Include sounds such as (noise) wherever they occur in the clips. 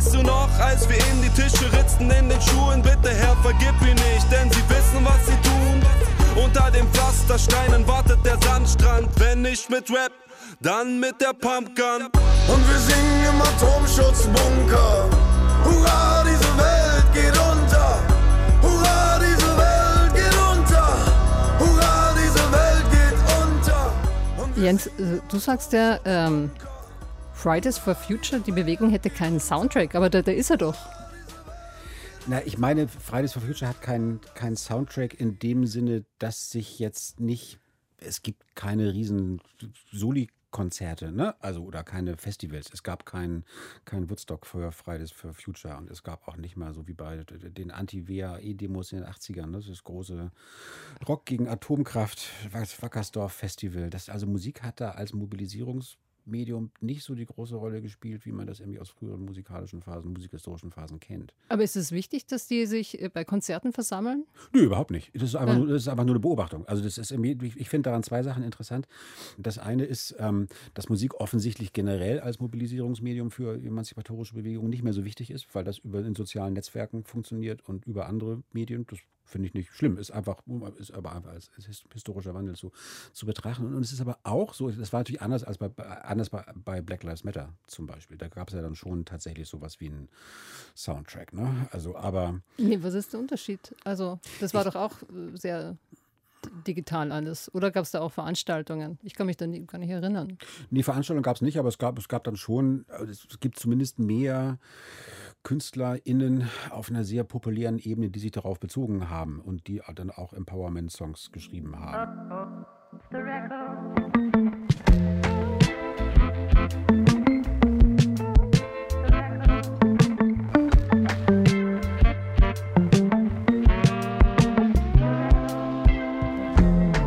Weißt du noch, als wir ihm die Tische ritzten in den Schuhen? Bitte Herr, vergib ihn nicht, denn sie wissen, was sie tun. Unter den Pflastersteinen wartet der Sandstrand, wenn nicht mit Rap, dann mit der Pumpgun. Und wir singen im Atomschutzbunker. Hurra, diese Welt geht unter. Hurra, diese Welt geht unter. Hurra, diese Welt geht unter. Jens, äh, du sagst ja, ähm, Fridays for Future, die Bewegung hätte keinen Soundtrack, aber da, da ist er doch. Na, ich meine, Fridays for Future hat keinen keinen Soundtrack in dem Sinne, dass sich jetzt nicht, es gibt keine riesen Soli-Konzerte, ne? Also, oder keine Festivals. Es gab kein, kein Woodstock für Fridays for Future und es gab auch nicht mal so wie bei den Anti-WAE-Demos in den 80ern, ne? das große Rock gegen Atomkraft, Wackersdorf-Festival. Das, also Musik hat da als Mobilisierungsmedium nicht so die große Rolle gespielt, wie man das irgendwie aus früheren musikalischen Phasen, musikhistorischen Phasen kennt. Aber ist es wichtig, dass die sich äh, bei Konzerten versammeln? Nö, überhaupt nicht. Das ist einfach, Ja. nur, das ist einfach nur eine Beobachtung. Also das ist irgendwie, ich, ich finde daran zwei Sachen interessant. Das eine ist, ähm, dass Musik offensichtlich generell als Mobilisierungsmedium für emanzipatorische Bewegungen nicht mehr so wichtig ist, weil das über in sozialen Netzwerken funktioniert und über andere Medien. Das finde ich nicht schlimm. Ist einfach, ist aber einfach als his- historischer Wandel zu, zu betrachten. Und es ist aber auch so, das war natürlich anders als bei, anders bei, bei Black Lives Matter zum Beispiel. Da gab es ja dann schon tatsächlich sowas wie einen Soundtrack. Ne? Also, aber Nee, was ist der Unterschied? Also, das war doch auch äh, sehr digital alles. Oder gab es da auch Veranstaltungen? Ich kann mich da nie, gar nicht erinnern. Die Veranstaltung gab es nicht, aber es gab, es gab dann schon, also es gibt zumindest mehr KünstlerInnen auf einer sehr populären Ebene, die sich darauf bezogen haben und die dann auch Empowerment-Songs geschrieben haben.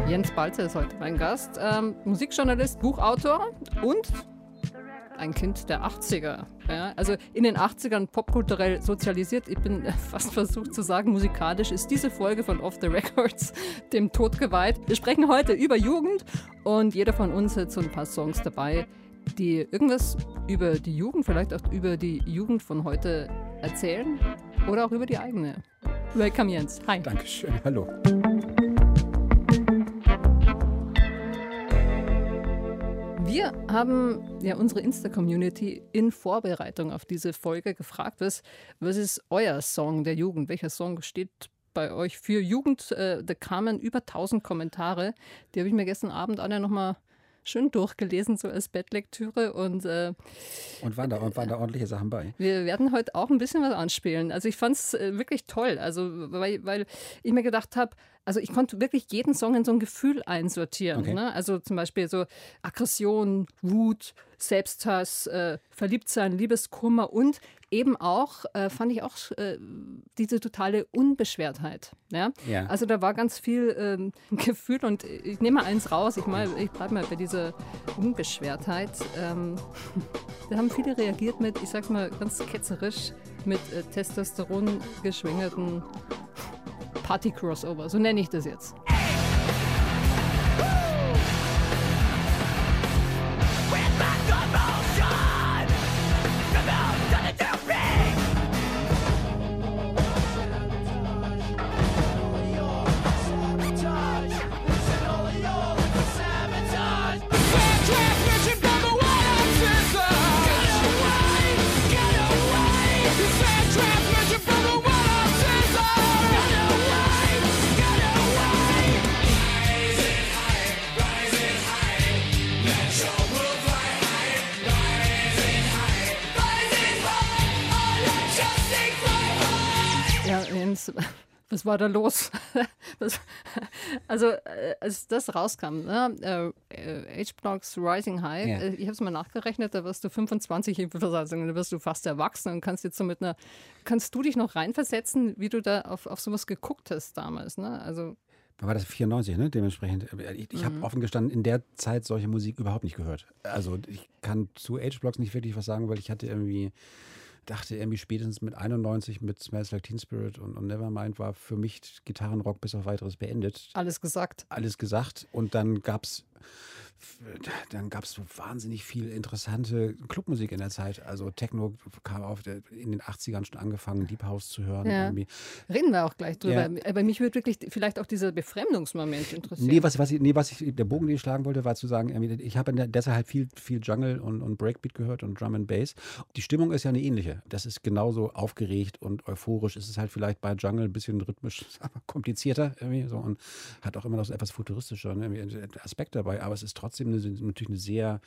Jens Balzer ist heute mein Gast. Ähm, Musikjournalist, Buchautor und ein Kind der 80er. Ja, also in den 80ern popkulturell sozialisiert. Ich bin fast versucht zu sagen, musikalisch ist diese Folge von Off the Records (laughs) dem Tod geweiht. Wir sprechen heute über Jugend und jeder von uns hat so ein paar Songs dabei, die irgendwas über die Jugend, vielleicht auch über die Jugend von heute erzählen oder auch über die eigene. Welcome Jens. Hi. Dankeschön, hallo. Wir haben ja unsere Insta-Community in Vorbereitung auf diese Folge gefragt, was, was ist euer Song der Jugend? Welcher Song steht bei euch für Jugend? Äh, da kamen über 1000 Kommentare. Die habe ich mir gestern Abend alle nochmal schön durchgelesen, so als Bettlektüre. Und äh, Und waren da, und waren da ordentliche Sachen bei? wir werden heute auch ein bisschen was anspielen. Also ich fand es äh, wirklich toll, also weil, weil ich mir gedacht habe, also ich konnte wirklich jeden Song in so ein Gefühl einsortieren. Okay. Ne? Also zum Beispiel so Aggression, Wut, Selbsthass, äh, Verliebtsein, Liebeskummer und eben auch, äh, fand ich auch äh, diese totale Unbeschwertheit. Ja? Ja. Also da war ganz viel ähm, (laughs) Gefühl und ich nehme mal eins raus, ich, mal, ich bleibe mal bei dieser Unbeschwertheit. Ähm, (laughs) da haben viele reagiert mit, ich sag's mal ganz ketzerisch, mit äh, Testosteron geschwängerten Party-Crossover. So nenne ich das jetzt. Was war da los? (laughs) Also, äh, als das rauskam, ne, äh, H-Blocks Rising High, Ja. äh, ich habe es mal nachgerechnet, da wirst du 25 in Versatzung, da wirst du fast erwachsen und kannst jetzt so mit einer, kannst du dich noch reinversetzen, wie du da auf, auf sowas geguckt hast damals, ne? Also, Da war das 94, ne? Dementsprechend. Ich, ich habe offen gestanden in der Zeit solche Musik überhaupt nicht gehört. Also ich kann zu Age-Blocks nicht wirklich was sagen, weil ich hatte irgendwie, dachte irgendwie spätestens mit 91 mit Smells Like Teen Spirit und, und Nevermind war für mich Gitarrenrock bis auf weiteres beendet. alles gesagt. Alles gesagt. Und dann gab es dann gab es so wahnsinnig viel interessante Clubmusik in der Zeit. Also Techno kam auf der, in den 80ern schon angefangen, Deep House zu hören. Ja. Reden wir auch gleich drüber. Ja. Aber mich würde wirklich vielleicht auch dieser Befremdungsmoment interessieren. Nee, was, was ich, nee, was ich, der Bogen, den ich schlagen wollte, war zu sagen, ich habe deshalb halt viel, viel Jungle und, und Breakbeat gehört und Drum and Bass. Die Stimmung ist ja eine ähnliche. Das ist genauso aufgeregt und euphorisch. Es ist halt vielleicht bei Jungle ein bisschen rhythmisch (laughs) aber komplizierter irgendwie so und hat auch immer noch so etwas futuristischer ne, Aspekt dabei. Aber es ist trotzdem eine, natürlich eine sehr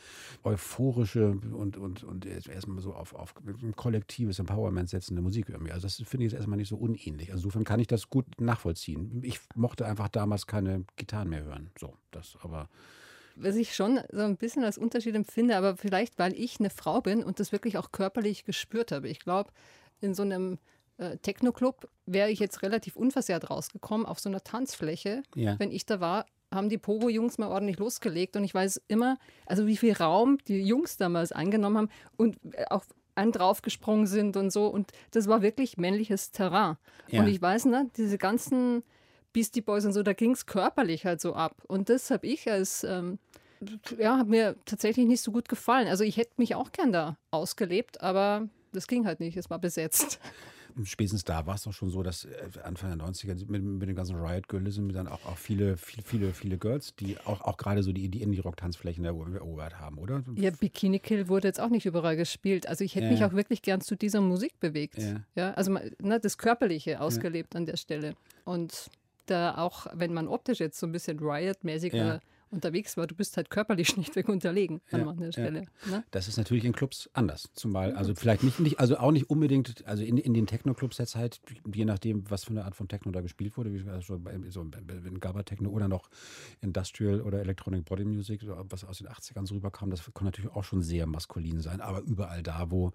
euphorische und, und, und erstmal so auf, auf ein kollektives Empowerment setzende Musik irgendwie. Also das finde ich jetzt erstmal nicht so unähnlich. Also insofern kann ich das gut nachvollziehen. Ich mochte einfach damals keine Gitarren mehr hören. So, das aber. was ich schon so ein bisschen als Unterschied empfinde, aber vielleicht, weil ich eine Frau bin und das wirklich auch körperlich gespürt habe. Ich glaube, in so einem äh, Techno-Club wäre ich jetzt relativ unversehrt rausgekommen auf so einer Tanzfläche. Ja. Wenn ich da war, haben die Pogo-Jungs mal ordentlich losgelegt und ich weiß immer, also wie viel Raum die Jungs damals eingenommen haben und äh, auch einen draufgesprungen sind und so. Und das war wirklich männliches Terrain. Ja. Und ich weiß, ne, diese ganzen Beastie Boys und so, da ging es körperlich halt so ab. Und das habe ich als, ähm, ja, hat mir tatsächlich nicht so gut gefallen. Also ich hätte mich auch gern da ausgelebt, aber das ging halt nicht, es war besetzt. (laughs) Spätestens da war es doch schon so, dass äh, Anfang der 90er mit, mit dem ganzen Riot-Girlism dann auch, auch viele, viele, viele, viele Girls, die auch, auch gerade so die, die Indie-Rock-Tanzflächen erobert haben, oder? Ja, Bikini Kill wurde jetzt auch nicht überall gespielt. Also ich hätte Ja, mich ja. auch wirklich gern zu dieser Musik bewegt. Ja. Ja, also ne, das Körperliche ausgelebt an der Stelle. Und da auch, wenn man optisch jetzt so ein bisschen Riot-mäßiger Ja. Unterwegs war, du bist halt körperlich (laughs) schlichtweg unterlegen an Ja, mancher ja. Stelle. Ne? Das ist natürlich in Clubs anders. Zumal, also vielleicht nicht, nicht also auch nicht unbedingt, also in, in den Techno-Clubs der Zeit, je nachdem, was für eine Art von Techno da gespielt wurde, wie bei, so in Gabba-Techno oder noch Industrial oder Electronic Body Music, was aus den 80ern so rüberkam, das kann natürlich auch schon sehr maskulin sein. Aber überall da, wo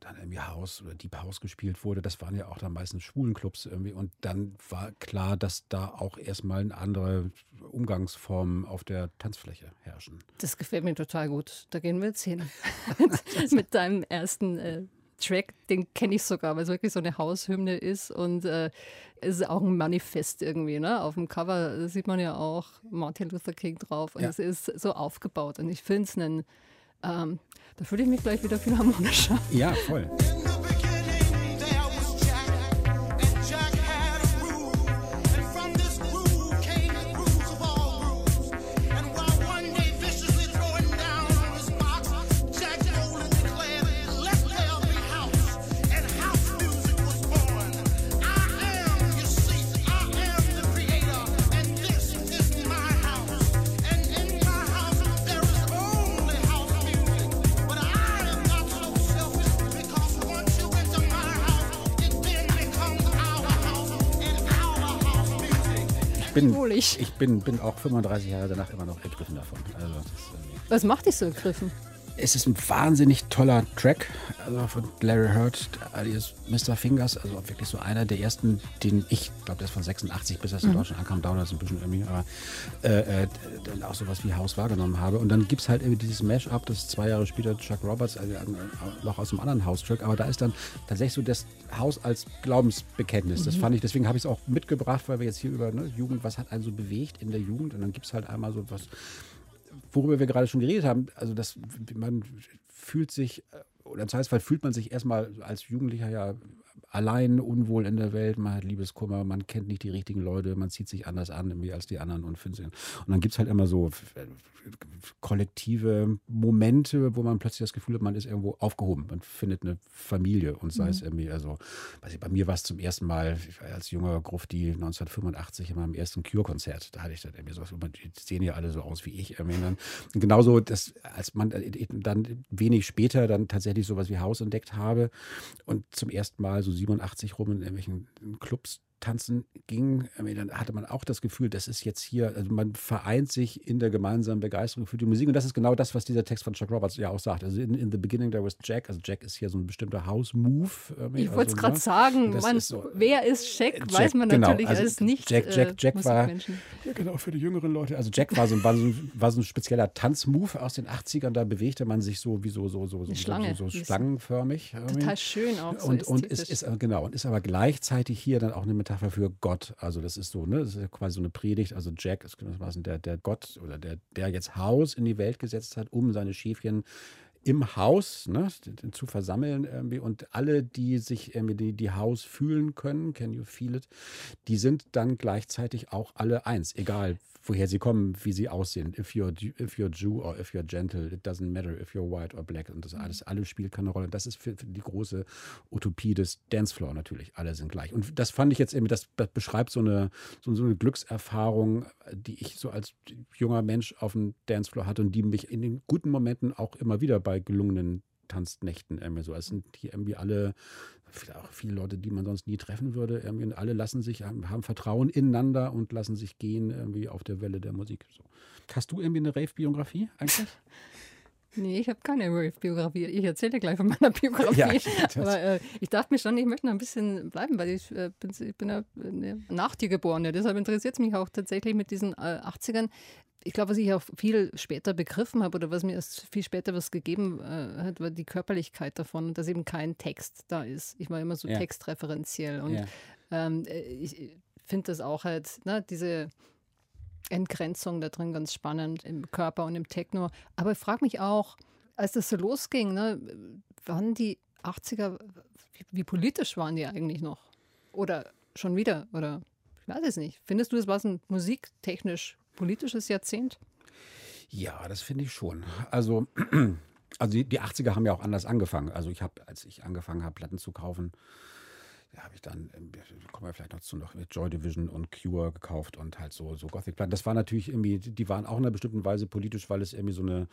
dann irgendwie House oder Deep House gespielt wurde, das waren ja auch dann meistens schwulen Clubs irgendwie. Und dann war klar, dass da auch erstmal eine andere Umgangsformen auf der Tanzfläche herrschen. Das gefällt mir total gut. Da gehen wir jetzt hin. mit, (laughs) (laughs) mit deinem ersten äh, Track, den kenne ich sogar, weil es wirklich so eine Haushymne ist und äh, es ist auch ein Manifest irgendwie. Ne? Auf dem Cover sieht man ja auch Martin Luther King drauf und Ja. es ist so aufgebaut und ich finde es einen, ähm, da fühle ich mich gleich wieder viel harmonischer. Ja, voll. Ich bin, ich bin, bin auch 35 Jahre danach immer noch ergriffen davon. Also Was macht dich so ergriffen? Es ist ein wahnsinnig toller Track also von Larry Hurt, alias Mr. Fingers. Also wirklich so einer der ersten, den ich, glaube, der ist von 86 bis das in Deutschland ankam, dauert das ein bisschen irgendwie, aber äh, äh, dann auch sowas wie House wahrgenommen habe. Und dann gibt es halt irgendwie dieses Mash-up, das zwei Jahre später Chuck Roberts, also äh, noch aus einem anderen House-Track, aber da ist dann tatsächlich so das Haus als Glaubensbekenntnis. Das fand ich, deswegen habe ich es auch mitgebracht, weil wir jetzt hier über ne, Jugend, was hat einen so bewegt in der Jugend und dann gibt es halt einmal so was, worüber wir gerade schon geredet haben, also das, man fühlt sich, oder im Zweifelsfall fühlt man sich erstmal als Jugendlicher ja allein, unwohl in der Welt, man hat Liebeskummer, man kennt nicht die richtigen Leute, man zieht sich anders an irgendwie als die anderen und findet Und dann gibt es halt immer so äh, kollektive Momente, wo man plötzlich das Gefühl hat, man ist irgendwo aufgehoben, man findet eine Familie und sei es irgendwie, also weiß ich, bei mir war es zum ersten Mal, ich war als junger Grufti 1985 in meinem ersten Cure-Konzert, da hatte ich dann irgendwie so, die sehen ja alle so aus wie ich. Irgendwie. Und dann, genauso, dass, als man äh, dann wenig später dann tatsächlich sowas wie Haus entdeckt habe und zum ersten Mal so 87 rum in irgendwelchen Clubs tanzen ging, dann hatte man auch das Gefühl, das ist jetzt hier, also man vereint sich in der gemeinsamen Begeisterung für die Musik und das ist genau das, was dieser Text von Chuck Roberts ja auch sagt. Also in, in the beginning there was Jack, also Jack ist hier so ein bestimmter House-Move. Ich wollte es also, gerade ne? sagen, man, ist so- wer ist Jack, Jack, weiß man genau. natürlich Also als nicht Jack, Jack, Jack äh, war, ja genau, für die jüngeren Leute. Also Jack war so, war so, war so ein spezieller Tanzmove aus den 80ern. Da bewegte man sich so wie so, so, so, so, Schlange, so, so, schlangenförmig. Total schön auch so und, und ist, ist, äh, genau, und ist aber gleichzeitig hier dann auch eine Metapher für Gott. Also das ist so, ne, das ist quasi so eine Predigt. Also Jack ist gewissermaßen der, der Gott oder der, der jetzt Haus in die Welt gesetzt hat, um seine Schäfchen im Haus ne, zu versammeln irgendwie und alle, die sich irgendwie die, die Haus fühlen können, can you feel it, die sind dann gleichzeitig auch alle eins, egal woher sie kommen, wie sie aussehen. If you're, if you're Jew or if you're gentle, it doesn't matter if you're white or black und das alles, alles spielt keine Rolle. Das ist für, für die große Utopie des Dancefloor natürlich. Alle sind gleich. Und das fand ich jetzt eben, das, das beschreibt so eine, so, so eine Glückserfahrung, die ich so als junger Mensch auf dem Dancefloor hatte und die mich in den guten Momenten auch immer wieder bei gelungenen Tanznächten irgendwie so. Es sind hier irgendwie alle, auch viele Leute, die man sonst nie treffen würde, irgendwie und alle lassen sich, haben, haben Vertrauen ineinander und lassen sich gehen irgendwie auf der Welle der Musik. So. Hast du irgendwie eine Rave-Biografie eigentlich? (laughs) Nee, ich habe keine Rave-Biografie. Ich erzähle gleich von meiner Biografie. Ja, (laughs) Aber äh, ich dachte mir schon, ich möchte noch ein bisschen bleiben, weil ich, äh, bin, ich bin ja äh, nach dir geboren. Ja. Deshalb interessiert es mich auch tatsächlich mit diesen äh, 80ern. Ich glaube, was ich auch viel später begriffen habe oder was mir erst viel später was gegeben äh, hat, war die Körperlichkeit davon dass eben kein Text da ist. Ich war immer so Ja. textreferenziell und Ja. ähm, äh, ich finde das auch halt, ne, diese Entgrenzung da drin ganz spannend im Körper und im Techno. Aber ich frage mich auch, als das so losging, ne, waren die 80er, wie, wie politisch waren die eigentlich noch? Oder schon wieder? Oder ich weiß es nicht. Findest du, es war ein musiktechnisch politisches Jahrzehnt? Ja, das finde ich schon. Also, (clears throat) also die, die 80er haben ja auch anders angefangen. Also ich habe, als ich angefangen habe, Platten zu kaufen, da habe ich dann, ähm, kommen wir vielleicht noch zu, noch Joy Division und Cure gekauft und halt so, so Gothic-Platten. Das war natürlich irgendwie, die waren auch in einer bestimmten Weise politisch, weil es irgendwie so eine,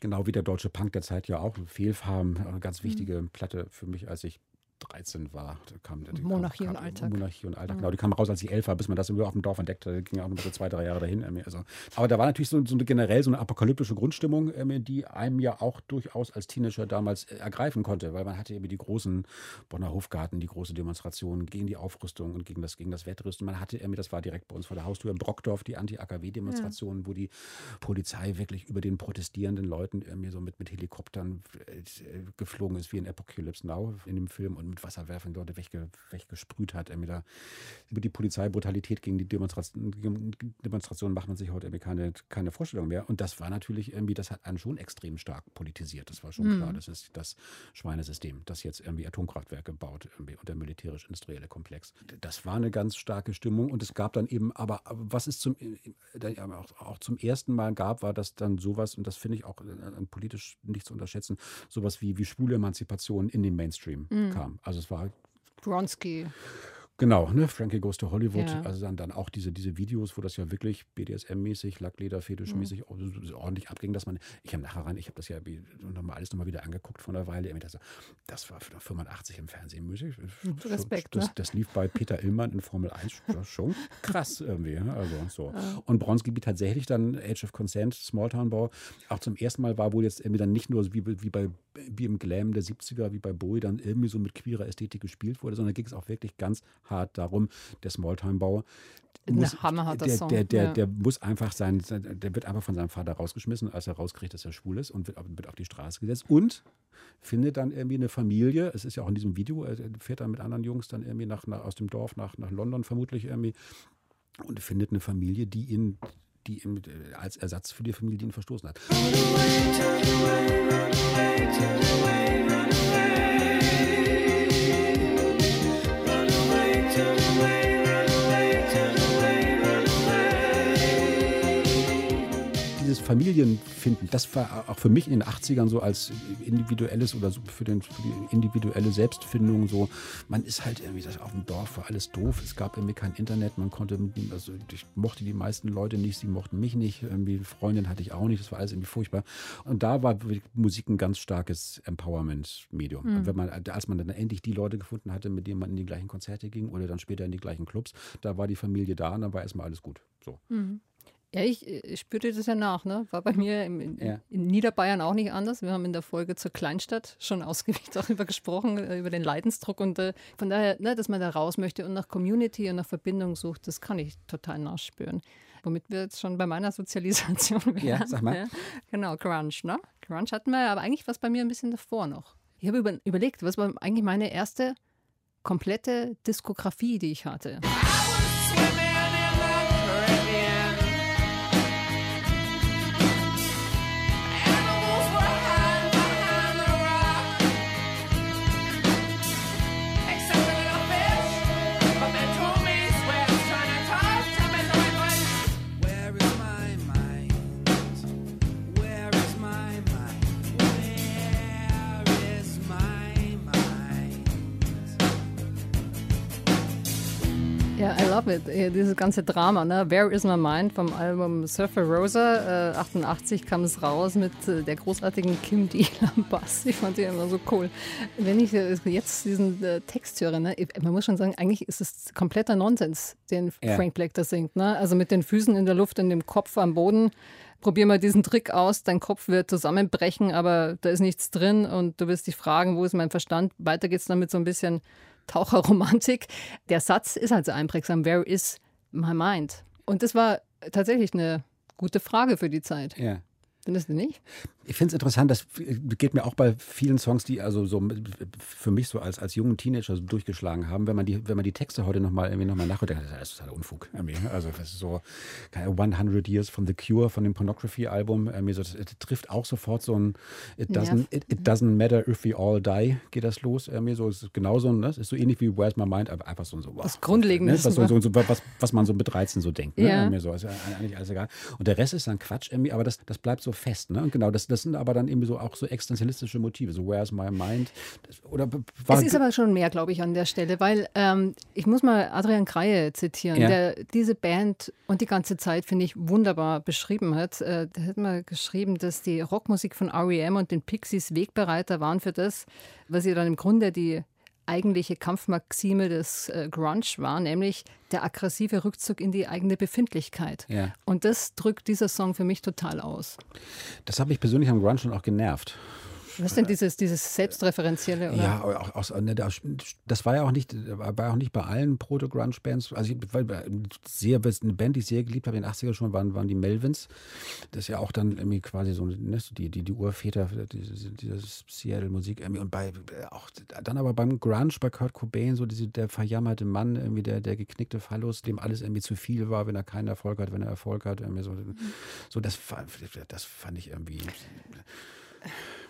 genau wie der deutsche Punk der Zeit ja auch, Fehlfarben, eine ganz wichtige Platte für mich, als ich 13 war. Kam, die Monarchie kam, und Alltag. Monarchie und Alltag, genau. Die kam raus, als ich elf war, bis man das auf dem Dorf entdeckt hat. Ging ja auch noch so zwei, drei Jahre dahin. Also, aber da war natürlich so, so eine generell so eine apokalyptische Grundstimmung, die einem ja auch durchaus als Teenager damals äh, ergreifen konnte, weil man hatte eben die großen Bonner Hofgarten, die große Demonstrationen gegen die Aufrüstung und gegen das, gegen das Wettrüsten. Man hatte irgendwie, das war direkt bei uns vor der Haustür in Brockdorf, die Anti-AKW-Demonstrationen, wo die Polizei wirklich über den protestierenden Leuten irgendwie so mit, mit Helikoptern äh, geflogen ist, wie in Apocalypse Now in dem Film und mit Wasserwerfern Leute wegge, weggesprüht hat. Da, über die Polizeibrutalität gegen die Demonstration, Demonstrationen macht man sich heute irgendwie keine, keine Vorstellung mehr. Und das war natürlich irgendwie, das hat einen schon extrem stark politisiert. Das war schon klar. Das ist das Schweinesystem, das jetzt irgendwie Atomkraftwerke baut irgendwie und der militärisch-industrielle Komplex. Das war eine ganz starke Stimmung und es gab dann eben, aber was es zum, auch, auch zum ersten Mal gab, war das dann sowas, und das finde ich auch äh, politisch nicht zu unterschätzen, sowas wie, wie schwule Emanzipation in den Mainstream kam. Also es war Bronski. Genau, ne? Frankie Goes to Hollywood. Ja. Also dann, dann auch diese, diese Videos, wo das ja wirklich BDSM-mäßig, Lackleder-Fetisch-mäßig so ordentlich abging, dass man, ich habe nachher rein, ich habe das ja wie- noch mal alles nochmal wieder angeguckt von der Weile. Das, das war für 85 im Fernsehen Musik. Respekt, das, ne? das lief bei Peter Illmann in Formel 1 schon- (laughs) schon krass irgendwie. Also so. Und Bronski tatsächlich dann Age of Consent, Smalltown-Bau, auch zum ersten Mal war wohl jetzt irgendwie dann nicht nur so wie, wie bei wie im Glam der 70er, wie bei Bowie, dann irgendwie so mit queerer Ästhetik gespielt wurde, sondern ging es auch wirklich ganz hart darum, der Smalltime-Bau Ein muss, der, Song, der, der, ja. der muss einfach sein, sein- der wird einfach von seinem Vater rausgeschmissen, als er rauskriegt, dass er schwul ist und wird, auf- wird auf die Straße gesetzt und findet dann irgendwie eine Familie, es ist ja auch in diesem Video, er fährt dann mit anderen Jungs dann irgendwie nach, nach, aus dem Dorf nach, nach London vermutlich irgendwie und findet eine Familie, die ihn die äh, als Ersatz für die Familie, die ihn verstoßen hat. Dieses Familienfinden, das war auch für mich in den 80ern so als individuelles oder so für, den, für die individuelle Selbstfindung so, man ist halt irgendwie das auf dem Dorf, war alles doof, es gab irgendwie kein Internet, man konnte, also ich mochte die meisten Leute nicht, sie mochten mich nicht, irgendwie Freundin hatte ich auch nicht, das war alles irgendwie furchtbar. Und da war Musik ein ganz starkes Empowerment-Medium. Und wenn man, als man dann endlich die Leute gefunden hatte, mit denen man in die gleichen Konzerte ging oder dann später in die gleichen Clubs, da war die Familie da und dann war erstmal alles gut. So. Ja, ich, ich spürte das ja nach, ne? War bei mir im, in, Ja. in Niederbayern auch nicht anders. Wir haben in der Folge zur Kleinstadt schon (laughs) ausgiebig darüber gesprochen, äh, über den Leidensdruck und äh, von daher, ne, dass man da raus möchte und nach Community und nach Verbindung sucht, das kann ich total nachspüren. Womit wir jetzt schon bei meiner Sozialisation (laughs) wären. Ja, sag mal. Ja, genau, Grunge, ne? Grunge hatten wir, aber eigentlich war es bei mir ein bisschen davor noch. Ich habe über, überlegt, was war eigentlich meine erste komplette Diskografie, die ich hatte. It. Ja, Dieses ganze Drama, ne? Where is my mind vom Album Surfer Rosa. Äh, 88 kam es raus mit äh, der großartigen Kim Deal (laughs) am Bass. Ich fand die immer so cool. Wenn ich äh, jetzt diesen äh, Text höre, ne? man muss schon sagen, eigentlich ist es kompletter Nonsens, den Ja. Frank Black da singt. Ne? Also mit den Füßen in der Luft und dem Kopf am Boden. Probier mal diesen Trick aus, dein Kopf wird zusammenbrechen, aber da ist nichts drin und du wirst dich fragen, wo ist mein Verstand? Weiter geht's dann mit so ein bisschen Taucherromantik. Der Satz ist halt so einprägsam, where is my mind? Und das war tatsächlich eine gute Frage für die Zeit. Ja. Findest du nicht? Ich finde es interessant, das geht mir auch bei vielen Songs, die also so für mich so als, als jungen Teenager so durchgeschlagen haben, wenn man die, wenn man die Texte heute nochmal irgendwie nochmal nachhört, dann ist das totaler Unfug. Also das ist so keine 100 Years from the Cure von dem Pornography-Album. so, Das, das trifft auch sofort so ein It doesn't, it, it doesn't matter if we all die, geht das los. Irgendwie so, es ist genauso, ne? ist so ähnlich wie Where's My Mind, aber einfach so, so wow, Was Grundlegendes, Ne? Was, so, ne? so, so, was, was man so mit 13 so denkt. Ne? Ja. So, ist eigentlich alles egal. Und der Rest ist dann Quatsch irgendwie, aber das, das bleibt so fest. Ne? Und genau, das, das sind aber dann irgendwie so auch so existenzialistische Motive. So, where's my mind? Das, oder es ist aber schon mehr, glaube ich, an der Stelle, weil ähm, ich muss mal Adrian Kreie zitieren, Ja. der diese Band und die ganze Zeit, finde ich, wunderbar beschrieben hat. Äh, der hat mal geschrieben, dass die Rockmusik von R.E.M. und den Pixies Wegbereiter waren für das, was sie dann im Grunde die eigentliche Kampfmaxime des äh, Grunge war, nämlich der aggressive Rückzug in die eigene Befindlichkeit. Ja. Und das drückt dieser Song für mich total aus. das hat mich persönlich am Grunge schon auch genervt. Was ist denn dieses, dieses Selbstreferenzielle? Oder? Ja, auch, aus, ne, das- das war ja auch nicht, war auch nicht bei allen Proto-Grunge-Bands. Also ich, weil, sehr, eine Band, die ich sehr geliebt habe in den 80er schon, waren, waren die Melvins. Das ist ja auch dann irgendwie quasi so ne, die, die, die Urväter diese, diese Seattle-Musik. Und bei auch dann aber beim Grunge, bei Kurt Cobain, so diese, der verjammerte Mann, irgendwie der, der geknickte Phallus, dem alles irgendwie zu viel war, wenn er keinen Erfolg hat, wenn er Erfolg hat. Irgendwie so, so das, das fand ich irgendwie.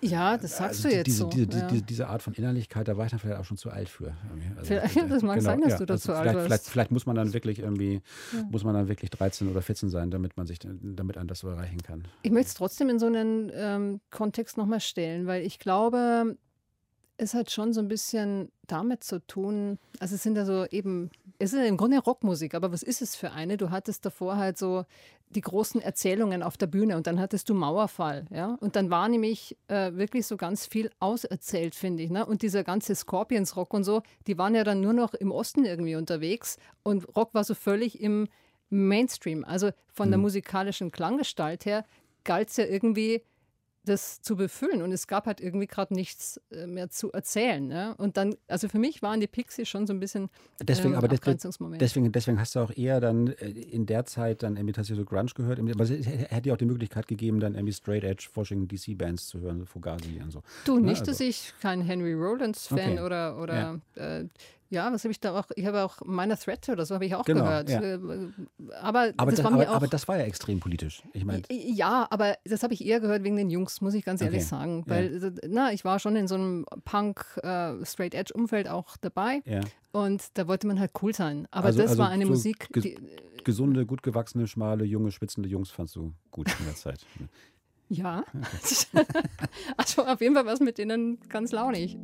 Ja, das sagst Also du jetzt diese, so. Diese, ja. diese, diese Art von Innerlichkeit, da war ich dann vielleicht auch schon zu alt für. Also, Vielleicht- das mag sein, dass du dazu alt vielleicht, warst. Vielleicht, vielleicht muss man dann wirklich irgendwie, muss man dann wirklich 13 oder 14 sein, damit man sich, damit man das so erreichen kann. Ich möchte es trotzdem in so einen ähm, Kontext nochmal stellen, weil ich glaube, es hat schon so ein bisschen damit zu tun, also es sind ja so eben, es ist ja im Grunde Rockmusik, aber was ist es für eine? Du hattest davor halt so die großen Erzählungen auf der Bühne und dann hattest du Mauerfall, ja, und dann war nämlich äh, wirklich so ganz viel auserzählt, finde ich, ne? und dieser ganze Scorpions-Rock und so, die waren ja dann nur noch im Osten irgendwie unterwegs und Rock war so völlig im Mainstream, also von der musikalischen Klanggestalt her galt es ja irgendwie, das zu befüllen. Und es gab halt irgendwie gerade nichts äh, mehr zu erzählen. Ne? Und dann, also für mich waren die Pixies schon so ein bisschen Deswegen, ähm, aber Abgrenzungsmoment. deswegen, deswegen hast du auch eher dann äh, in der Zeit dann irgendwie tatsächlich so Grunge gehört. Aber es hätte ja auch die Möglichkeit gegeben, dann irgendwie Straight Edge, Washington DC Bands zu hören, so Fugazi und so. du, Ne, nicht, also- dass ich kein Henry Rollins-Fan Okay. oder, oder ja. Äh, ja, was habe ich da auch, ich habe auch Minor Threat oder so habe ich auch Genau, gehört. ja. Äh, aber, Aber das das, war mir aber, auch. aber das war ja extrem politisch. Ich meine, Ja, aber das habe ich eher gehört wegen den Jungs, muss ich ganz ehrlich Okay. sagen. Ja. Weil, äh, na, ich war schon in so einem Punk-Straight-Edge-Umfeld auch dabei ja. und da wollte man halt cool sein. Aber Also- das also war eine so Musik, ges- die, gesunde, gut gewachsene, schmale, junge, schwitzende Jungs fandst du gut in der Zeit. Ja. (laughs) (laughs) also auf jeden Fall war es mit denen ganz launig.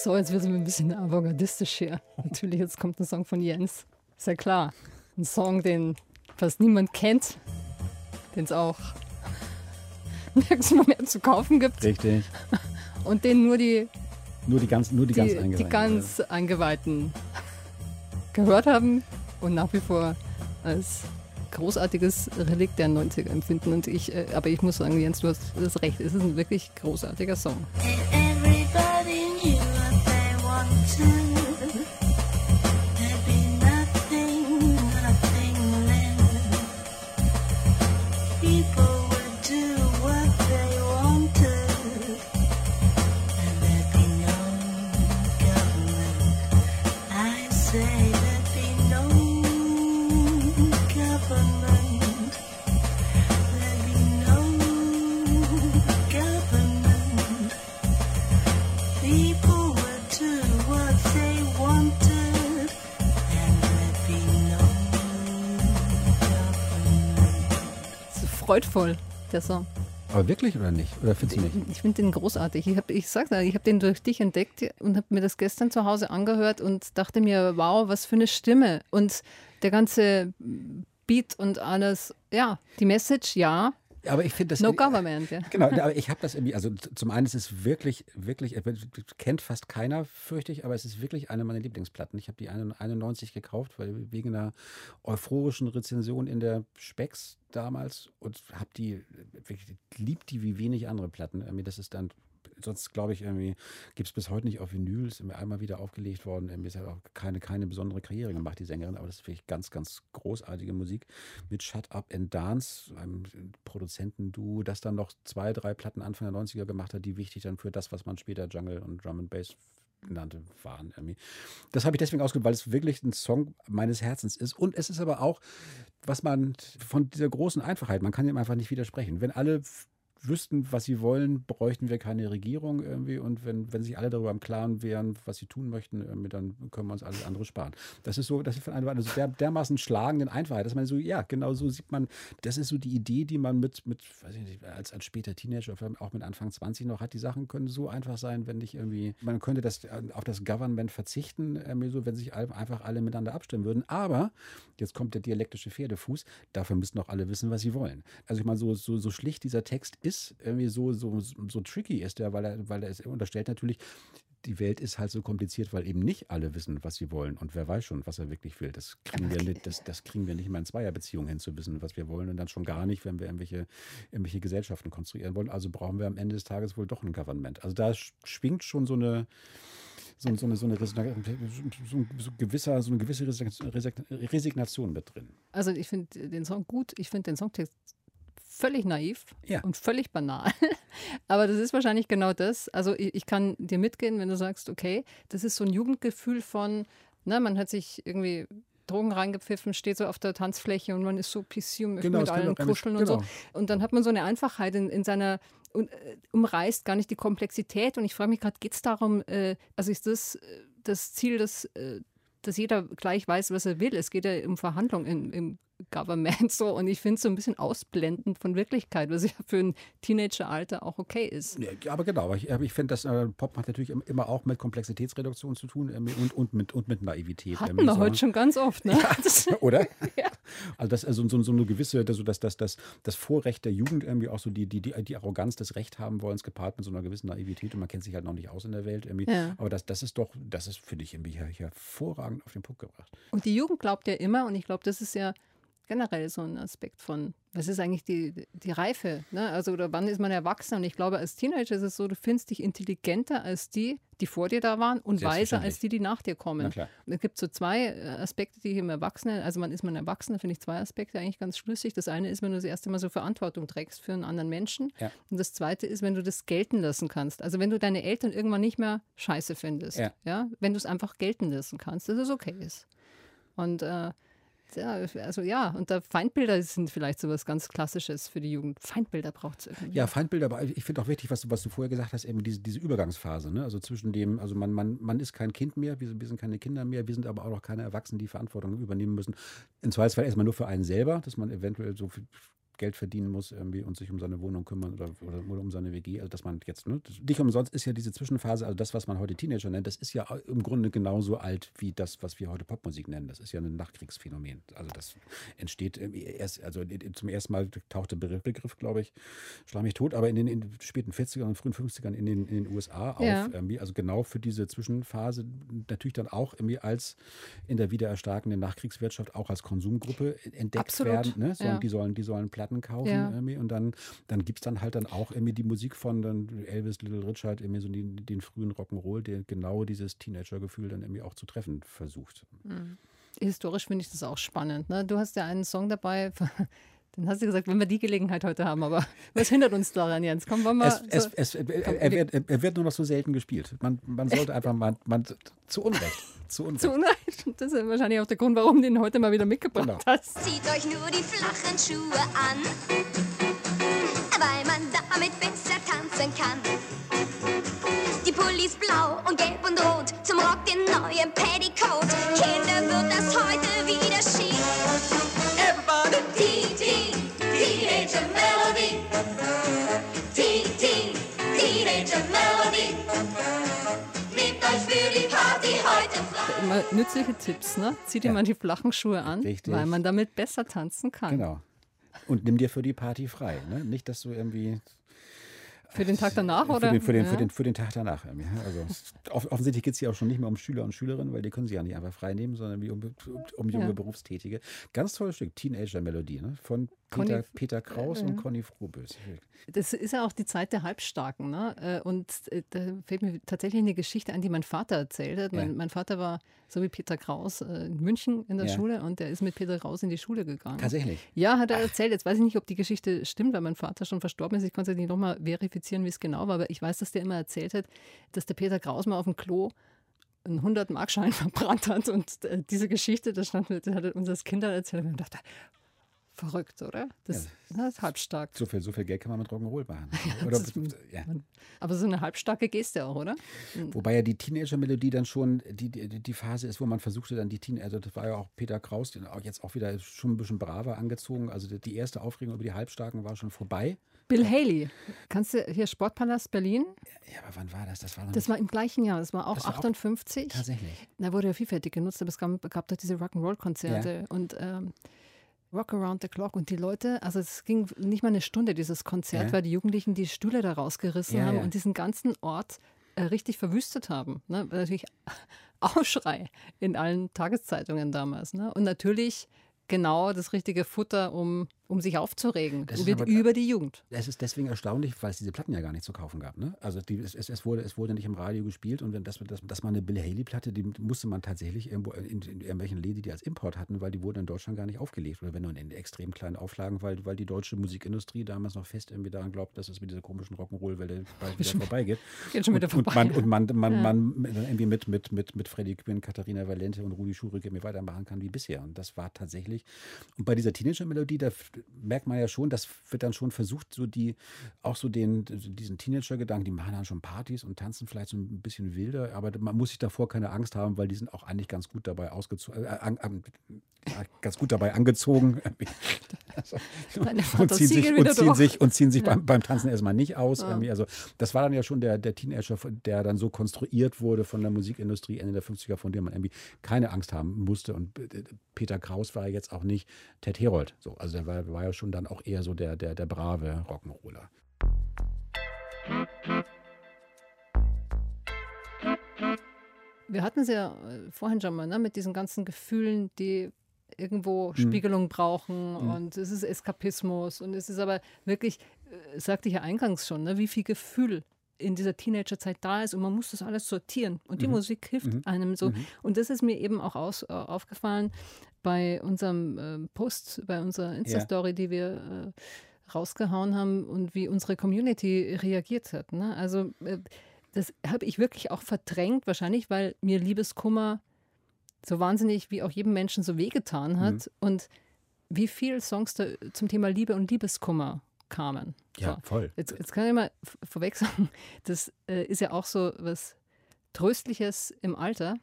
So, jetzt wird es ein bisschen avantgardistisch hier. (laughs) Natürlich, jetzt kommt ein Song von Jens. Ist ja klar. Ein Song, den fast niemand kennt, den es auch (laughs) nirgendwo mehr zu kaufen gibt Richtig. und den nur die, Nur die ganz, nur die, die, ganz die Eingeweihten. ganz Eingeweihten gehört haben und nach wie vor als großartiges Relikt der 90er empfinden. Und ich, äh, aber ich muss sagen, Jens, du hast das recht. Es ist ein wirklich großartiger Song. time. Freudvoll, der Song. Aber wirklich oder nicht? Oder findest du nicht? Ich finde den großartig. Ich, hab, ich sag's ich habe den durch dich entdeckt und habe mir das gestern zu Hause angehört und dachte mir, wow, was für eine Stimme. Und der ganze Beat und alles, ja, die Message, ja, Aber ich finde das. no government, ja. Genau, aber ich habe das irgendwie, also zum einen ist es wirklich, wirklich, äh, kennt fast keiner, fürchte ich, aber es ist wirklich eine meiner Lieblingsplatten. Ich habe die 91 gekauft, weil wegen einer euphorischen Rezension in der Specs damals und habe die, äh, wirklich, liebt die wie wenig andere Platten. Irgendwie, Das ist dann, sonst glaube ich, irgendwie, gibt es bis heute nicht auf Vinyl, ist einmal wieder aufgelegt worden. Irgendwie ist hat auch keine, keine besondere Karriere gemacht, die Sängerin, aber das ist wirklich ganz, ganz großartige Musik mit Shut Up and Dance, einem Produzentenduo, das dann noch zwei, drei Platten Anfang der 90er gemacht hat, die wichtig dann für das, was man später Jungle und Drum and Bass nannte, waren. Irgendwie. Das habe ich deswegen ausgewählt, weil es wirklich ein Song meines Herzens ist. Und es ist aber auch, was man von dieser großen Einfachheit, man kann ihm einfach nicht widersprechen. Wenn alle wüssten, was sie wollen, bräuchten wir keine Regierung irgendwie. Und wenn, wenn sich alle darüber im Klaren wären, was sie tun möchten, dann können wir uns alles andere sparen. Das ist so, das ist von einer also der, dermaßen schlagenden Einfachheit, dass man so, ja, genau so sieht man, das ist so die Idee, die man mit, mit weiß ich nicht, als, als später Teenager, auch mit Anfang 20 noch hat. Die Sachen können so einfach sein, wenn nicht irgendwie, man könnte das äh, auf das Government verzichten, irgendwie so, wenn sich einfach alle miteinander abstimmen würden. Aber, jetzt kommt der dialektische Pferdefuß, dafür müssen auch alle wissen, was sie wollen. Also ich meine, so, so, so schlicht dieser Text ist, irgendwie so, so, so tricky ist der, weil er, weil er es unterstellt natürlich, die Welt ist halt so kompliziert, weil eben nicht alle wissen, was sie wollen. Und wer weiß schon, was er wirklich will. Das kriegen wir nicht, das, das kriegen wir nicht mal in Zweierbeziehungen hin zu wissen, was wir wollen. Und dann schon gar nicht, wenn wir irgendwelche, irgendwelche Gesellschaften konstruieren wollen. Also brauchen wir am Ende des Tages wohl doch ein Government. Also da sch- schwingt schon so eine, so, so eine, so eine, so gewisser, so eine gewisse Resign- Resign- Resignation mit drin. Also ich finde den Song gut, ich finde den Songtext völlig naiv Ja. und völlig banal. (laughs) Aber das ist wahrscheinlich genau das. Also ich, ich kann dir mitgehen, wenn du sagst, okay, das ist so ein Jugendgefühl von, na, man hat sich irgendwie Drogen reingepfiffen, steht so auf der Tanzfläche und man ist so PC und möchte Genau, mit allen kuscheln und genau. so. Und dann hat man so eine Einfachheit in, in seiner und äh, umreißt gar nicht die Komplexität. Und ich frage mich gerade, geht es darum, äh, also ist das äh, das Ziel, dass, äh, dass jeder gleich weiß, was er will? Es geht ja um Verhandlungen im, im Government (laughs) so. Und ich finde es so ein bisschen ausblendend von Wirklichkeit, was ja für ein Teenageralter auch okay ist. Ja, aber genau, ich, ich finde, dass äh, Pop hat natürlich im- immer auch mit Komplexitätsreduktion zu tun ähm, und, und, mit, und mit Naivität. Hatten ähm, wir so. heute schon ganz oft, ne? (laughs) Das- (laughs) Oder? Also das also so, so eine gewisse, also das, das, das, das Vorrecht der Jugend irgendwie auch so die, die, die, die Arroganz des Recht haben wollens gepaart mit so einer gewissen Naivität und man kennt sich halt noch nicht aus in der Welt irgendwie. Ja. Aber das, das ist doch, das ist für dich irgendwie her- hervorragend auf den Punkt gebracht. Und die Jugend glaubt ja immer, und ich glaube, das ist ja generell so ein Aspekt von, was ist eigentlich die, die Reife? Ne? Also, oder wann ist man erwachsen? Und ich glaube, als Teenager ist es so, du findest dich intelligenter als die, die vor dir da waren und weiser als die, die nach dir kommen. Es gibt so zwei äh, Aspekte, die im Erwachsenen, also man ist man Erwachsener, finde ich zwei Aspekte eigentlich ganz schlüssig. Das eine ist, wenn du das erste Mal so Verantwortung trägst für einen anderen Menschen. Ja. Und das zweite ist, wenn du das gelten lassen kannst. Also wenn du deine Eltern irgendwann nicht mehr scheiße findest. Ja. Ja? Wenn du es einfach gelten lassen kannst, dass es okay ist. Und äh, ja, also ja, und da Feindbilder sind vielleicht so was ganz Klassisches für die Jugend. Feindbilder braucht es irgendwie. Ja, Feindbilder, aber ich finde auch wichtig, was, du- was du vorher gesagt hast, eben diese, diese Übergangsphase. Ne? Also zwischen dem, also man, man, man ist kein Kind mehr, wir sind, keine Kinder mehr, wir sind aber auch noch keine Erwachsenen, die Verantwortung übernehmen müssen. Im Zweifelsfall erstmal nur für einen selber, dass man eventuell so viel Geld verdienen muss irgendwie und sich um seine Wohnung kümmern oder, oder, oder um seine WG. Also dass man jetzt, ne, nicht umsonst ist ja diese Zwischenphase, also das, was man heute Teenager nennt, das ist ja im Grunde genauso alt wie das, was wir heute Popmusik nennen. Das ist ja ein Nachkriegsphänomen. Also das entsteht erst, also zum ersten Mal taucht der Begriff, glaube ich, schlag mich tot, aber in den in späten 40ern und frühen 50ern in den, in den USA auf. Ja. Irgendwie, also genau für diese Zwischenphase natürlich dann auch irgendwie als in der wiedererstarkenden Nachkriegswirtschaft auch als Konsumgruppe entdeckt Absolut, werden. Ne? So, ja. die sollen, die sollen Platten kaufen Ja. irgendwie und dann, dann gibt es dann halt dann auch irgendwie die Musik von dann Elvis, Little Richard, irgendwie so den, den frühen Rock'n'Roll, der genau dieses Teenager-Gefühl dann irgendwie auch zu treffen versucht. Historisch finde ich das auch spannend. Ne? Du hast ja einen Song dabei, (laughs) den hast du gesagt, wenn wir die Gelegenheit heute haben, aber (laughs) was hindert uns daran, Jens? Komm, wollen wir. Es, so, es, es, er, Komm, er, wird, er wird nur noch so selten gespielt. Man, man sollte einfach mal, man, zu Unrecht, zu Unrecht. zu Unrecht. Das ist wahrscheinlich auch der Grund, warum du ihn heute mal wieder mitgebracht Genau. hast. Zieht euch nur die flachen Schuhe an, weil man damit besser tanzen kann. Die Pullis blau und gelb und rot, zum Rock den neuen Petticoat. Kinder wird das heute nützliche Tipps, ne? Zieh dir Ja. mal die flachen Schuhe an, Richtig. weil man damit besser tanzen kann. Genau. Und nimm dir für die Party frei. Ne? Nicht, dass du irgendwie Für den Tag danach, oder? Für den, für den, ja. für den, für den Tag danach. ja. Also, off offensichtlich geht es hier auch schon nicht mehr um Schüler und Schülerinnen, weil die können sie ja nicht einfach frei nehmen, sondern wie um, um, junge Ja. Berufstätige. Ganz tolles Stück, Teenager-Melodie, ne? von Peter, Peter Kraus äh, und. Conny Frohbös. Das ist ja auch die Zeit der Halbstarken. Ne? Äh, Und äh, da fällt mir tatsächlich eine Geschichte an, die mein Vater erzählt hat. Mein, Ja. mein Vater war, so wie Peter Kraus, äh, in München in der Ja. Schule und der ist mit Peter Kraus in die Schule gegangen. Tatsächlich. Ja, hat er erzählt. Jetzt weiß ich nicht, ob die Geschichte stimmt, weil mein Vater schon verstorben ist. Ich konnte es nicht nochmal verifizieren, wie es genau war, aber ich weiß, dass der immer erzählt hat, dass der Peter Kraus mal auf dem Klo einen 100-Markschein (laughs) verbrannt hat. Und diese Geschichte, das, stand, das hat er uns als Kinder erzählt. Und ich dachte, verrückt, oder? Das, das ist halbstark. So viel, so viel Geld kann man mit Rock'n'Roll machen. (laughs) Oder, ist- ja. Aber so eine halbstarke Geste auch, oder? Wobei ja die Teenager-Melodie dann schon die, die, die Phase ist, wo man versuchte dann die Teen, also das war ja auch Peter Kraus, den auch jetzt auch wieder schon ein bisschen braver angezogen. Also die- erste Aufregung über die Halbstarken war schon vorbei. Bill Haley. Kannst du hier Sportpalast Berlin? Ja, aber wann war das? Das war Das war im gleichen Jahr, das war auch Das war auch- 58. tatsächlich. Da wurde ja vielfältig genutzt, aber es gab, gab da diese Rock'n'Roll-Konzerte und ähm, Rock Around the Clock und die Leute, also es ging nicht mal eine Stunde, dieses Konzert, Ja. weil die Jugendlichen die Stühle da rausgerissen Ja, haben ja. und diesen ganzen Ort äh, richtig verwüstet haben. Ne? Natürlich (laughs) Aufschrei in allen Tageszeitungen damals. Ne? Und natürlich genau das richtige Futter, um, um sich aufzuregen Das über, aber- über die Jugend. Es ist deswegen erstaunlich, weil es diese Platten ja gar nicht zu kaufen gab. Ne? Also die, es, es, wurde, es wurde nicht im Radio gespielt und wenn das, das, das mal eine Bill Haley-Platte, die musste man tatsächlich irgendwo in, in irgendwelchen Läden, die als Import hatten, weil die wurden in Deutschland gar nicht aufgelegt. Oder wenn nur in extrem kleinen Auflagen, weil, weil die deutsche Musikindustrie damals noch fest irgendwie daran glaubt, dass es mit dieser komischen Rock'n'Roll-Welle bald wieder vorbeigeht. (laughs) Geht schon wieder und, vorbei, Und man, und man, man, man mit- irgendwie mit, mit, mit, mit Freddie Quinn, Katharina Valente und Rudi Schurig irgendwie weitermachen kann wie bisher. Und das war tatsächlich. Und bei dieser Teenager-Melodie, da merkt man ja schon, das wird dann schon versucht, so die, auch so den, diesen Teenager-Gedanken, die machen dann schon Partys und tanzen vielleicht so ein bisschen wilder, aber man muss sich davor keine Angst haben, weil die sind auch eigentlich ganz gut dabei ausgezogen, äh, an, ja, ganz gut dabei angezogen. (laughs) Also, (laughs) und ziehen sich, und ziehen sich, und ziehen sich Ja. beim, beim Tanzen erstmal nicht aus. Irgendwie. Also das war dann ja schon der, der Teenager, der dann so konstruiert wurde von der Musikindustrie Ende der 50er, von dem man irgendwie keine Angst haben musste. Und äh, Peter Kraus war ja jetzt auch nicht Ted Herold. So, also der war, war ja schon dann auch eher so der, der, der brave Rock'n'Roller. Wir hatten es ja äh, vorhin schon mal, ne, mit diesen ganzen Gefühlen, die irgendwo Hm. Spiegelung brauchen und es ist Eskapismus und es ist aber wirklich, äh, sagte ich ja eingangs schon, ne, wie viel Gefühl in dieser Teenagerzeit da ist und man muss das alles sortieren und die Mhm. Musik hilft einem so. Und das ist mir eben auch aus, äh, aufgefallen bei unserem ähm, Post, bei unserer Insta-Story, die wir äh, rausgehauen haben und wie unsere Community reagiert hat. Ne? Also äh, das habe ich wirklich auch verdrängt, wahrscheinlich, weil mir Liebeskummer so wahnsinnig wie auch jedem Menschen so wehgetan hat Mhm. und wie viele Songs da zum Thema Liebe und Liebeskummer kamen. Ja, So. voll. Jetzt, jetzt kann ich mal vorweg sagen, (laughs) das äh, ist ja auch so was Tröstliches im Alter.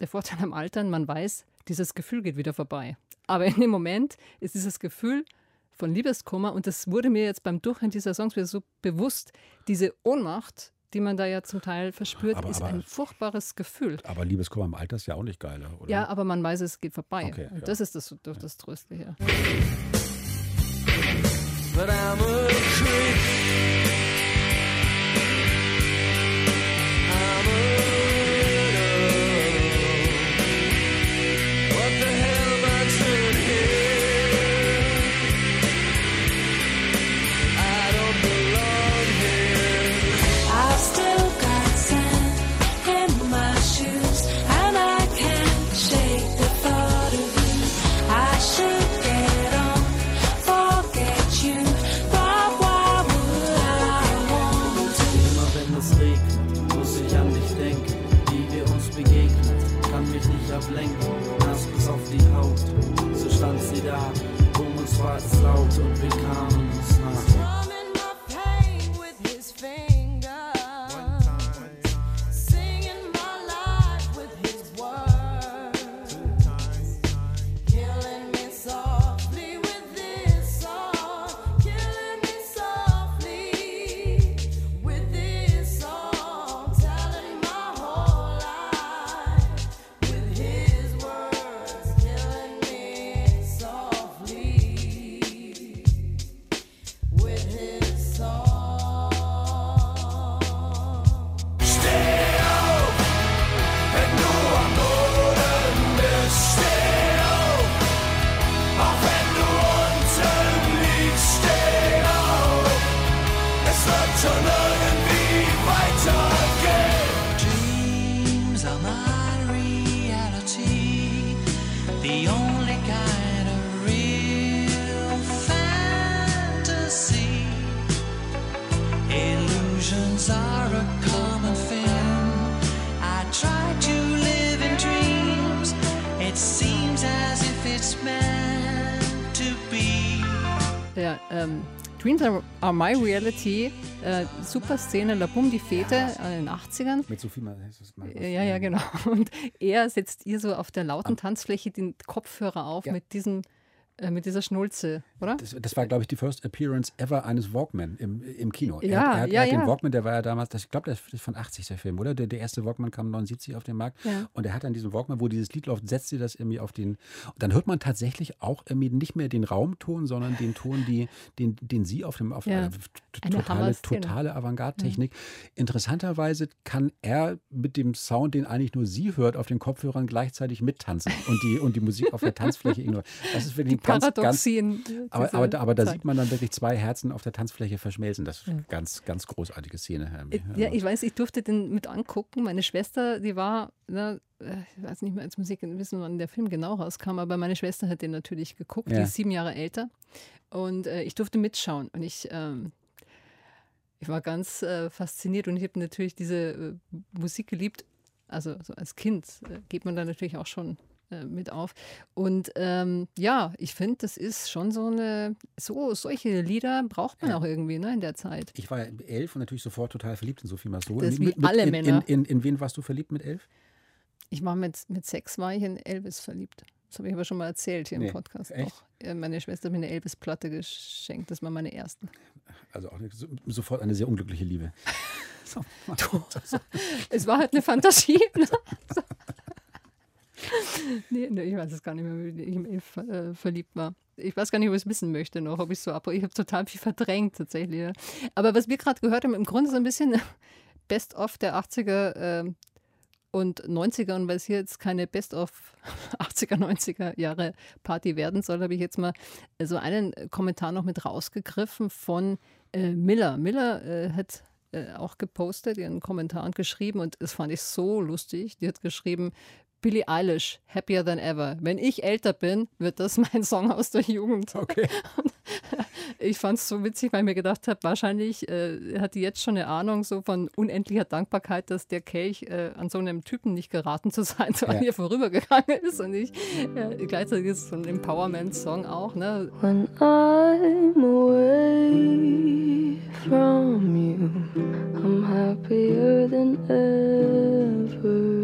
Der Vorteil am Altern, man weiß, dieses Gefühl geht wieder vorbei. Aber in dem Moment ist dieses Gefühl von Liebeskummer, und das wurde mir jetzt beim Durchhören dieser Songs wieder so bewusst, diese Ohnmacht, die man da ja zum Teil verspürt, Aber- ist aber- ein furchtbares Gefühl. Aber Liebeskummer im Alter ist ja auch nicht geil, oder? Ja, aber man weiß, es geht vorbei. Okay, und ja. das ist das, das, das Tröstliche. but I'm a Um uns war es laut are, are My Reality, äh, super Szene, La Boom, die Fete äh, in den 80ern. Mit Sophie mal. Ja, ja, genau. (laughs) Und er setzt ihr so auf der lauten Tanzfläche den Kopfhörer auf Ja. mit diesem, mit dieser Schnulze, oder? Das, das war, glaube ich, die first appearance ever eines Walkman im, im Kino. er, Ja, hat- er hat, ja, er hat ja. den Walkman, der war ja damals, das, ich glaube, der ist von 80 der Film, oder? Der, der erste Walkman kam 79 auf den Markt. Ja. Und er hat dann diesen Walkman, wo dieses Lied läuft, setzt sie das irgendwie auf den. Und dann hört man tatsächlich auch irgendwie nicht mehr den Raumton, sondern den Ton, die, den, den sie auf dem. Auf, Ja. äh, totale, Hammerszene. totale Avantgarde-Technik. Interessanterweise kann er mit dem Sound, den eigentlich nur sie hört, auf den Kopfhörern gleichzeitig mittanzen und die, und die Musik auf der Tanzfläche ignorieren. Das ist wirklich Die ganz, ganz, Paradoxien. aber, aber, da- aber da sieht man dann wirklich zwei Herzen auf der Tanzfläche verschmelzen. Das ist eine ganz, ganz großartige Szene. Ja, ich weiß, ich durfte den mit angucken. Meine Schwester, die war, na, äh, ich weiß nicht mehr als Musik wissen, wann der Film genau rauskam, aber meine Schwester hat den natürlich geguckt. Die Ja. ist sieben Jahre älter. Und äh, ich durfte mitschauen. Und ich, ähm, ich war ganz äh, fasziniert und ich habe natürlich diese äh, Musik geliebt. Also so als Kind äh, geht man da natürlich auch schon äh, mit auf. Und ähm, ja, ich finde, das ist schon so eine, so solche Lieder braucht man Ja. auch irgendwie ne, in der Zeit. Ich war elf und natürlich sofort total verliebt in Sophie Massot. Das Mit- wie mit- alle in, Männer. In, in, in wen warst du verliebt mit elf? Ich war mit, mit sechs war ich in Elvis verliebt. Das habe ich aber schon mal erzählt hier Nee, im Podcast. Auch. Äh, Meine Schwester hat mir eine Elvis-Platte geschenkt. Das war meine erste. Also auch eine, so, sofort eine sehr unglückliche Liebe. (laughs) So. (laughs) Es war halt eine Fantasie. (laughs) ne? So. Nee, nee, ich weiß es gar nicht mehr, wie ich Elf äh, verliebt war. Ich weiß gar nicht, ob ich es wissen möchte noch, ob ich so ab. Ich habe total viel verdrängt tatsächlich. Ja. Aber was wir gerade gehört haben, im Grunde so ein bisschen (laughs) Best-of der 80er äh, und 90er. Und weil es hier jetzt keine Best-of 80er, 90er Jahre Party werden soll, habe ich jetzt mal so einen Kommentar noch mit rausgegriffen von äh, Miller. Miller äh, hat äh, auch gepostet, ihren Kommentar und geschrieben und das fand ich so lustig. Die hat geschrieben, Billie Eilish, Happier Than Ever. Wenn ich älter bin, wird das (laughs) mein Song aus der Jugend. Okay. (laughs) Ich fand es so witzig, weil ich mir gedacht habe, wahrscheinlich äh, hat die jetzt schon eine Ahnung so von unendlicher Dankbarkeit, dass der Kelch äh, an so einem Typen nicht geraten zu sein, (laughs) so an Ja. ihr vorübergegangen ist. Und ich, äh, gleichzeitig ist es so ein Empowerment-Song auch. Ne? When I'm away from you, I'm happier than ever.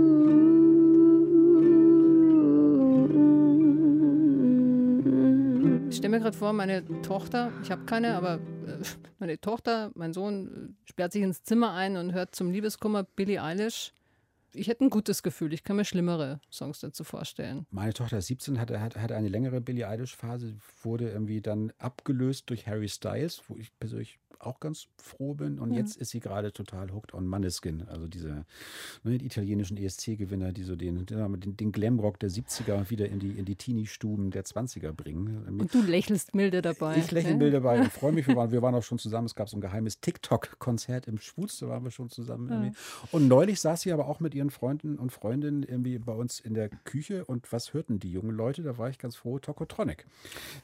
Mir gerade vor, meine Tochter, ich habe keine, aber äh, meine Tochter, mein Sohn äh, sperrt sich ins Zimmer ein und hört zum Liebeskummer Billie Eilish. Ich hätte ein gutes Gefühl, ich kann mir schlimmere Songs dazu vorstellen. Meine Tochter ist 17, hatte, hatte, hatte eine längere Billie Eilish-Phase, wurde irgendwie dann abgelöst durch Harry Styles, wo ich persönlich auch ganz froh bin. Und jetzt ist sie gerade total hooked on Maneskin, also diese ne, die italienischen ESC-Gewinner, die so den, den, den Glamrock der 70er wieder in die, in die Teenie-Stuben der 20er bringen. Und du lächelst milde dabei. Ich lächle ne? Bild dabei und freue mich. Wir (laughs) waren, wir waren auch schon zusammen. Es gab so ein geheimes TikTok-Konzert im Schwutz, da waren wir schon zusammen. Irgendwie. Und neulich saß sie aber auch mit ihren Freunden und Freundinnen irgendwie bei uns in der Küche. Und was hörten die jungen Leute? Da war ich ganz froh, Tokotronic.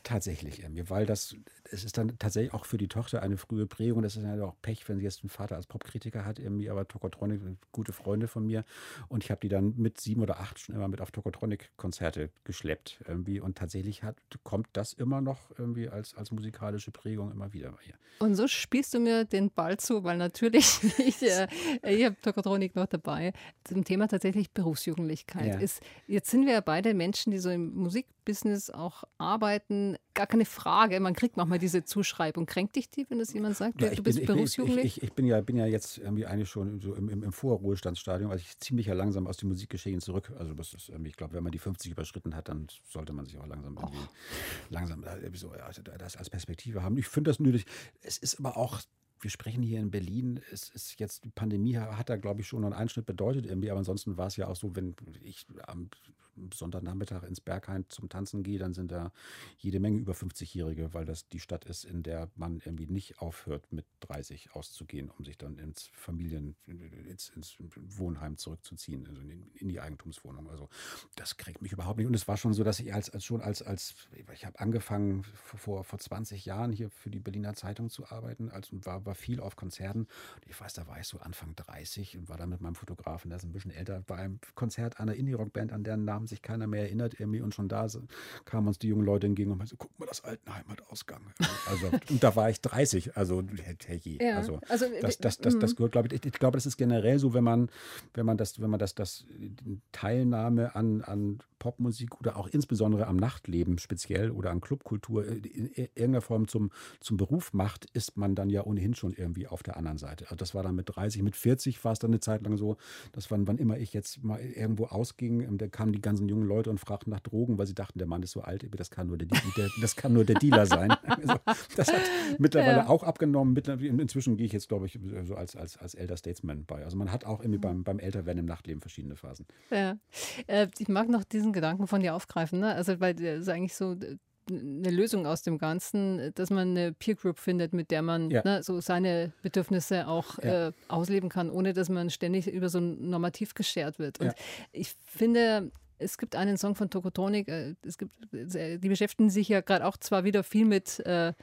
Tatsächlich irgendwie, weil das, es ist dann tatsächlich auch für die Tochter eine frühe Prägung. Das ist ja auch Pech, wenn sie jetzt einen Vater als Popkritiker hat, irgendwie, aber Tokotronic sind gute Freunde von mir. Und ich habe die dann mit sieben oder acht schon immer mit auf Tokotronic-Konzerte geschleppt. Irgendwie. Und tatsächlich hat, kommt das immer noch irgendwie als, als musikalische Prägung immer wieder bei ihr. Und so spielst du mir den Ball zu, weil natürlich, (laughs) ich, äh, ich habe Tokotronik noch dabei, zum Thema tatsächlich Berufsjugendlichkeit. Ja. Ist, jetzt sind wir ja beide Menschen, die so im Musikbusiness auch arbeiten. Gar keine Frage, man kriegt manchmal diese Zuschreibung. Kränkt dich die, wenn das jemand sagt, Ja, du bist bin, ich, bin- berufsjugendlich? ich, ich, ich bin ja, bin ja jetzt irgendwie eigentlich schon so im, im, im Vorruhestandsstadium, also ich ziehe mich ja langsam aus dem Musikgeschehen zurück. Also das ist irgendwie, ich glaube, wenn man die 50 überschritten hat, dann sollte man sich auch langsam irgendwie, langsam äh, irgendwie so, ja, das als Perspektive haben. Ich finde das nötig. Es ist aber auch wir sprechen hier in Berlin, es ist jetzt, die Pandemie hat da, glaube ich, schon einen Einschnitt bedeutet irgendwie, aber ansonsten war es ja auch so, wenn ich am Sonntagnachmittag ins Berghain zum Tanzen gehe, dann sind da jede Menge über 50-Jährige, weil das die Stadt ist, in der man irgendwie nicht aufhört, mit 30 auszugehen, um sich dann ins Familien, ins, ins Wohnheim zurückzuziehen, also in, in die Eigentumswohnung. Also das kriegt mich überhaupt nicht. Und es war schon so, dass ich als, als schon als, als ich habe angefangen vor, vor 20 Jahren hier für die Berliner Zeitung zu arbeiten, als war, war viel auf Konzerten. Ich weiß, da war ich so Anfang 30 und war dann mit meinem Fotografen, der ist ein bisschen älter, bei einem Konzert einer Indie-Rock-Band, an deren Namen sich keiner mehr erinnert, irgendwie. Und schon da kamen uns die jungen Leute entgegen und meinten so, guck mal, das Altenheim hat Ausgang. (laughs) Also, und da war ich 30, also herrje. Ja, also, also, das, das, das, das gehört, glaube ich, ich, ich glaube, das ist generell so, wenn man, wenn man das, wenn man das, das die Teilnahme an, an Popmusik oder auch insbesondere am Nachtleben speziell oder an Clubkultur in irgendeiner Form zum, zum Beruf macht, ist man dann ja ohnehin schon irgendwie auf der anderen Seite. Also das war dann mit 30, mit 40 war es dann eine Zeit lang so, dass wann, wann immer ich jetzt mal irgendwo ausging, da kamen die ganzen jungen Leute und fragten nach Drogen, weil sie dachten, der Mann ist so alt, das kann nur der, der, das kann nur der Dealer sein. (laughs) Also das hat (laughs) mittlerweile Ja. auch abgenommen. Inzwischen gehe ich jetzt, glaube ich, so als, als, als Elder Statesman bei. Also man hat auch irgendwie beim, beim Älterwerden im Nachtleben verschiedene Phasen. Ja. Äh, ich mag noch diesen Gedanken von dir aufgreifen, ne? Also, weil das ist eigentlich so äh, eine Lösung aus dem Ganzen, dass man eine Peer Group findet, mit der man Ja. ne, so seine Bedürfnisse auch Ja. äh, ausleben kann, ohne dass man ständig über so ein Normativ geschert wird. Und Ja. ich finde, es gibt einen Song von Tokotronic, äh, es gibt, äh, die beschäftigen sich ja gerade auch zwar wieder viel mit, äh,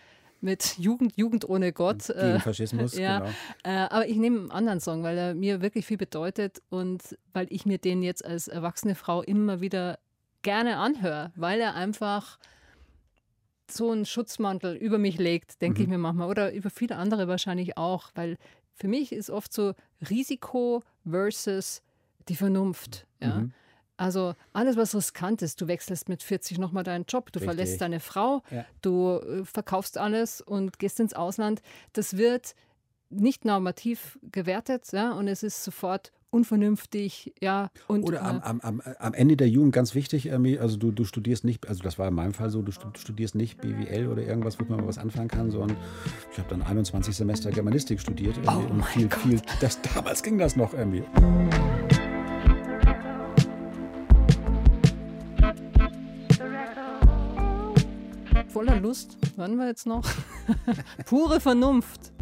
mit Jugend, Jugend ohne Gott. äh, Gegen Faschismus, (laughs) ja, genau. äh, aber ich nehme einen anderen Song, weil er mir wirklich viel bedeutet und weil ich mir den jetzt als erwachsene Frau immer wieder gerne anhöre, weil er einfach so einen Schutzmantel über mich legt, denke ich mir manchmal, oder über viele andere wahrscheinlich auch, weil für mich ist oft so Risiko versus die Vernunft. Ja? Mhm. Also alles, was riskant ist, du wechselst mit 40 nochmal deinen Job, du Richtig. verlässt deine Frau, Ja. du äh, verkaufst alles und gehst ins Ausland. Das wird nicht normativ gewertet ja? und es ist sofort unvernünftig. Ja, und, Oder am, äh, am, am, am Ende der Jugend ganz wichtig, also du, du studierst nicht, also das war in meinem Fall so, du stu- studierst nicht BWL oder irgendwas, womit man mal was anfangen kann, sondern ich habe dann 21 Semester Germanistik studiert Oh und mein viel, Gott. viel, das, damals ging das noch irgendwie. Voller Lust, hören wir jetzt noch. (laughs) Pure Vernunft.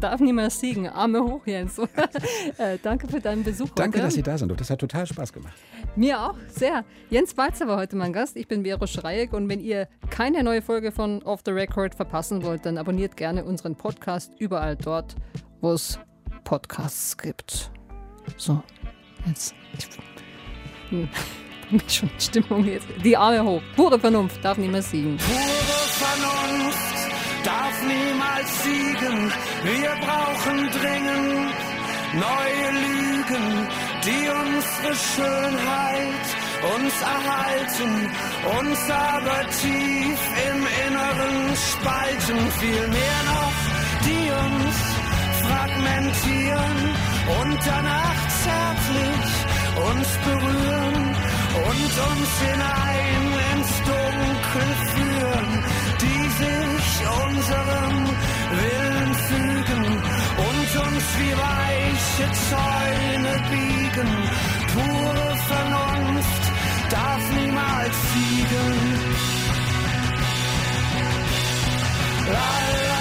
Darf niemals siegen. Arme hoch, Jens. (laughs) äh, danke für deinen Besuch Danke, heute. dass Sie da sind. Das hat total Spaß gemacht. Mir auch, sehr. Jens Balzer war heute mein Gast. Ich bin Vero Schreieck und wenn ihr keine neue Folge von Off the Record verpassen wollt, dann abonniert gerne unseren Podcast überall dort, wo es Podcasts gibt. So, jetzt. Ich (laughs) hm, schon Stimmung jetzt. Die Arme hoch. Pure Vernunft darf mehr siegen. Pure Vernunft darf niemals siegen. Wir brauchen dringend neue Lügen, die unsere Schönheit uns erhalten, uns aber tief im Inneren spalten. Vielmehr noch, die uns fragmentieren und danach zärtlich uns berühren und uns hinein ins Dunkel führen, die sich unserem Willen fügen und uns wie weiche Zäune biegen. Pure Vernunft darf niemals siegen. La, la.